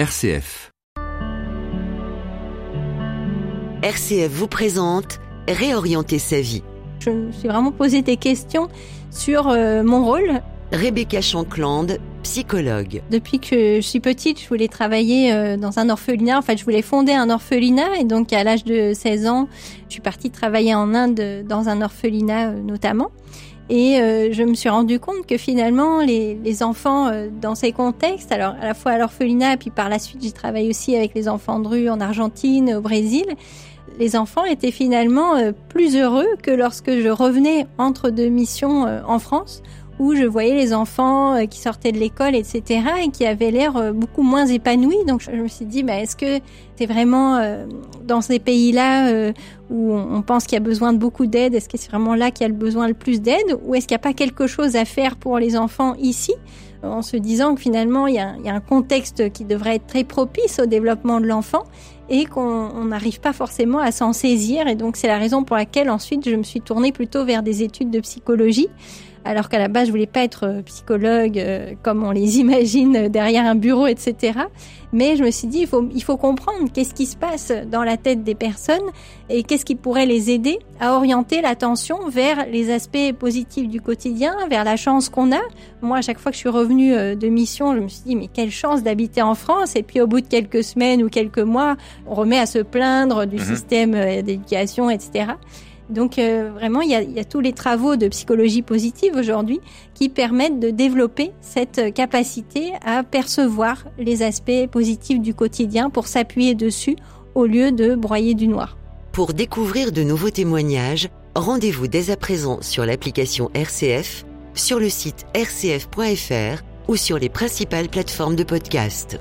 RCF. RCF vous présente Réorienter sa vie. Je me suis vraiment posé des questions sur euh, mon rôle. Rebecca Chanclande, psychologue. Depuis que je suis petite, je voulais travailler euh, dans un orphelinat. En fait, je voulais fonder un orphelinat. Et donc, à l'âge de 16 ans, je suis partie travailler en Inde dans un orphelinat euh, notamment. Et euh, je me suis rendu compte que finalement, les, enfants dans ces contextes, alors à la fois à l'orphelinat, puis par la suite, j'ai travaillé aussi avec les enfants de rue en Argentine, au Brésil. Les enfants étaient finalement plus heureux que lorsque je revenais entre deux missions en France, où je voyais les enfants qui sortaient de l'école, etc., et qui avaient l'air beaucoup moins épanouis. Donc je me suis dit, bah, est-ce que c'est vraiment dans ces pays-là où on pense qu'il y a besoin de beaucoup d'aide, est-ce que c'est vraiment là qu'il y a le besoin le plus d'aide, ou est-ce qu'il n'y a pas quelque chose à faire pour les enfants ici en se disant que finalement il y, a, un contexte qui devrait être très propice au développement de l'enfant et qu'on n'arrive pas forcément à s'en saisir. Et donc c'est la raison pour laquelle ensuite je me suis tournée plutôt vers des études de psychologie alors qu'à la base je voulais pas être euh, psychologue euh, comme on les imagine euh, derrière un bureau, etc. Mais je me suis dit il faut il faut comprendre qu'est-ce qui se passe dans la tête des personnes et qu'est-ce qui pourrait les aider à orienter l'attention vers les aspects positifs du quotidien, vers la chance qu'on a. Moi, à chaque fois que je suis revenue de mission, je me suis dit mais quelle chance d'habiter en France. Et puis au bout de quelques semaines ou quelques mois, on remet à se plaindre du mmh. système d'éducation, etc. Donc euh, vraiment, il y, a, il y, a, tous les travaux de psychologie positive aujourd'hui qui permettent de développer cette capacité à percevoir les aspects positifs du quotidien pour s'appuyer dessus au lieu de broyer du noir. Pour découvrir de nouveaux témoignages, rendez-vous dès à présent sur l'application RCF, sur le site rcf.fr ou sur les principales plateformes de podcast.